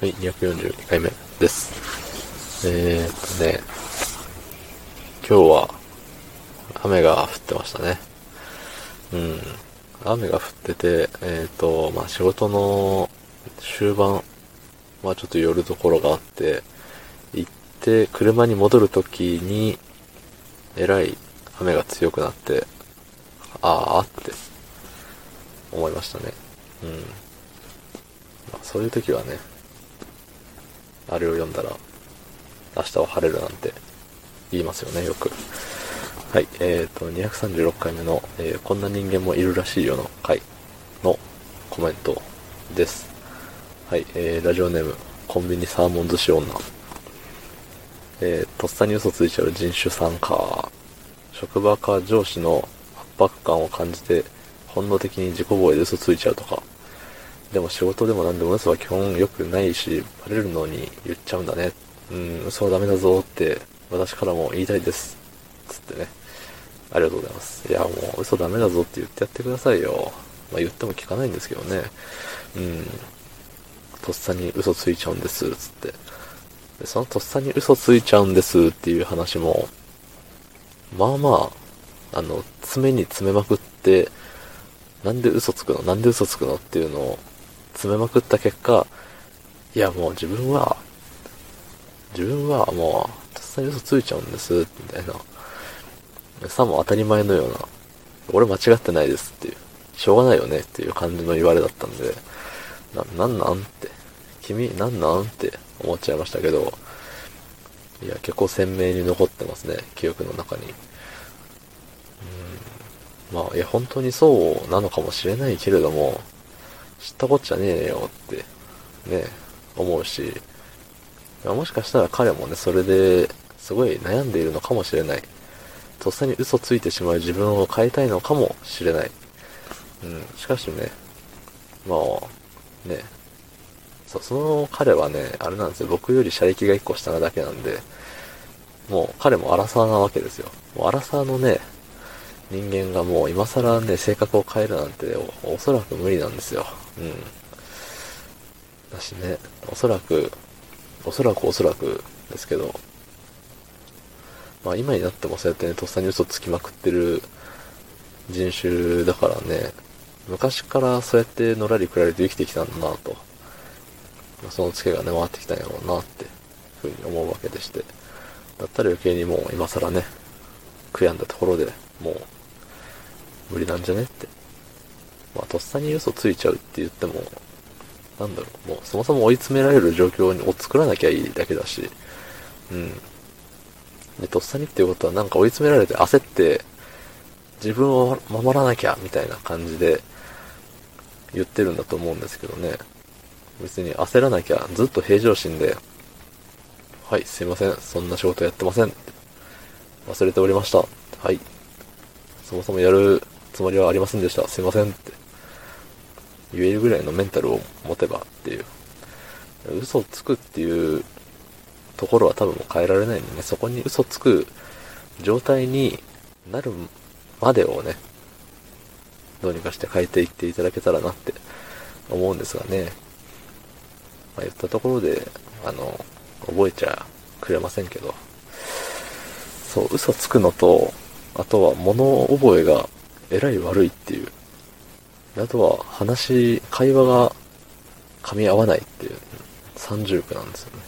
はい、242回目です。えー、っとね、今日は雨が降ってましたね。うん。雨が降ってて、えー、っと、まあ、仕事の終盤、まあ、ちょっと寄るところがあって、行って車に戻るときに、えらい雨が強くなって、ああって思いましたね。うん。そういう時はね、あれを読んだら、明日は晴れるなんて言いますよね、よく。はい、え、ー、と、236回目の、えー、こんな人間もいるらしいよの回のコメントです。はい、えー、ラジオネーム、コンビニサーモン寿司女。えー、とっさに嘘ついちゃう人種参加。職場か上司の圧迫感を感じて、本能的に自己防衛で嘘ついちゃうとか。でも仕事でも何でも嘘は基本良くないし、バレるのに言っちゃうんだね。うん、嘘はダメだぞって私からも言いたいです。つってね。ありがとうございます。いや、もう嘘ダメだぞって言ってやってくださいよ。まあ言っても聞かないんですけどね。うん。とっさに嘘ついちゃうんです、つって。で、そのとっさに嘘ついちゃうんですっていう話も、まあまあ、あの、爪に詰めまくって、なんで嘘つくの？なんで嘘つくの？っていうのを詰めまくった結果、いやもう自分は、自分はもう、とっさに嘘ついちゃうんです、みたいな。さも当たり前のような、俺間違ってないですっていう、しょうがないよねっていう感じの言われだったんで、な、なんなんって、君なんなんって思っちゃいましたけど、いや、結構鮮明に残ってますね、記憶の中に。うん、まあ、いや、本当にそうなのかもしれないけれども、知ったこっちゃねえよって、ね、思うし、もしかしたら彼もね、それですごい悩んでいるのかもしれない。とっさに嘘ついてしまう自分を変えたいのかもしれない。うん、しかしね、まあ、ね、そ、その彼はね、あれなんですよ、僕より車力が1個下なだけなんで、もう彼もアラサーなわけですよ。もうアラサーのね、人間がもう今更ね、性格を変えるなんておそらく無理なんですよ。うん。だしね、おそらく、おそらくおそらくですけど、まあ今になってもそうやってね、とっさに嘘つきまくってる人種だからね、昔からそうやってのらりくらりと生きてきたんだなと。そのツケがね、回ってきたんやろうなってふうに思うわけでして。だったら余計にもう今更ね、悔やんだところでもう無理なんじゃねって。まあ、とっさに嘘ついちゃうって言っても、なんだろう、もうそもそも追い詰められる状況を作らなきゃいいだけだし、うん。で、とっさにっていうことはなんか追い詰められて焦って、自分を守らなきゃみたいな感じで言ってるんだと思うんですけどね。別に焦らなきゃずっと平常心で、はい、すいません、そんな仕事やってません。忘れておりました。はい。そもそもやるつもりはありませんでした。すいませんって言えるぐらいのメンタルを持てばっていう。嘘をつくっていうところは多分変えられないんでね、そこに嘘つく状態になるまでをね、どうにかして変えていっていただけたらなって思うんですがね。まあ、言ったところで、あの、覚えちゃくれませんけど、そう、嘘つくのと、あとは物覚えがえらい悪いっていう。あとは話、会話が噛み合わないっていう三重苦なんですよね。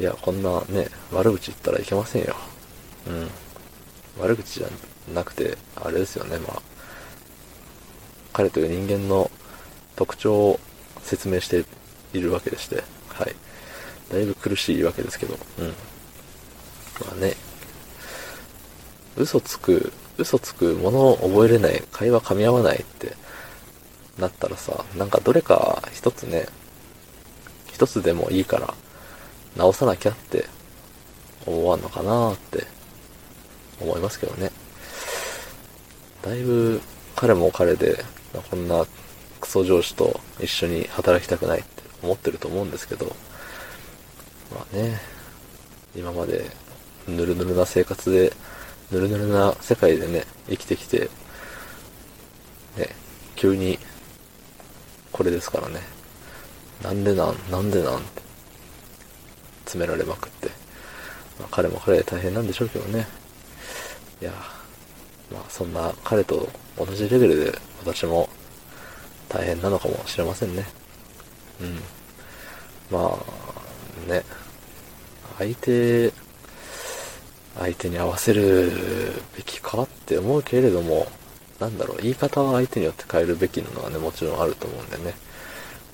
いや、こんなね、悪口言ったらいけませんよ。うん。悪口じゃなくて、あれですよね、まあ。彼という人間の特徴を説明しているわけでして、はい。だいぶ苦しいわけですけど、うん。まあね、嘘つく、嘘つく、ものを覚えれない、会話噛み合わないってなったらさ、なんかどれか一つね、一つでもいいから直さなきゃって思わんのかなって思いますけどね。だいぶ彼も彼で、こんなクソ上司と一緒に働きたくないって思ってると思うんですけど、まあね、今までぬるぬるな生活で、ぬるぬるな世界でね、生きてきて、ね、急にこれですからね。なんでなん、なんでなんって、詰められまくって。まあ、彼も彼で大変なんでしょうけどね。いや、まあそんな彼と同じレベルで私も大変なのかもしれませんね。うん。まあ、ね。相手、相手に合わせるべきかって思うけれども、なんだろう、言い方は相手によって変えるべきなのはね、もちろんあると思うんでね。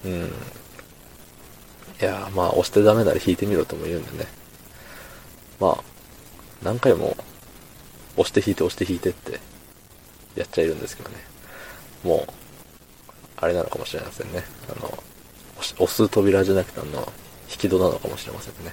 うん。いや、まあ、押してダメなら引いてみろとも言うんでね。まあ、何回も、押して引いて押して引いてってやっちゃいるんですけどね。もう、あれなのかもしれませんね。あの、押す扉じゃなくてあの、引き戸なのかもしれませんね。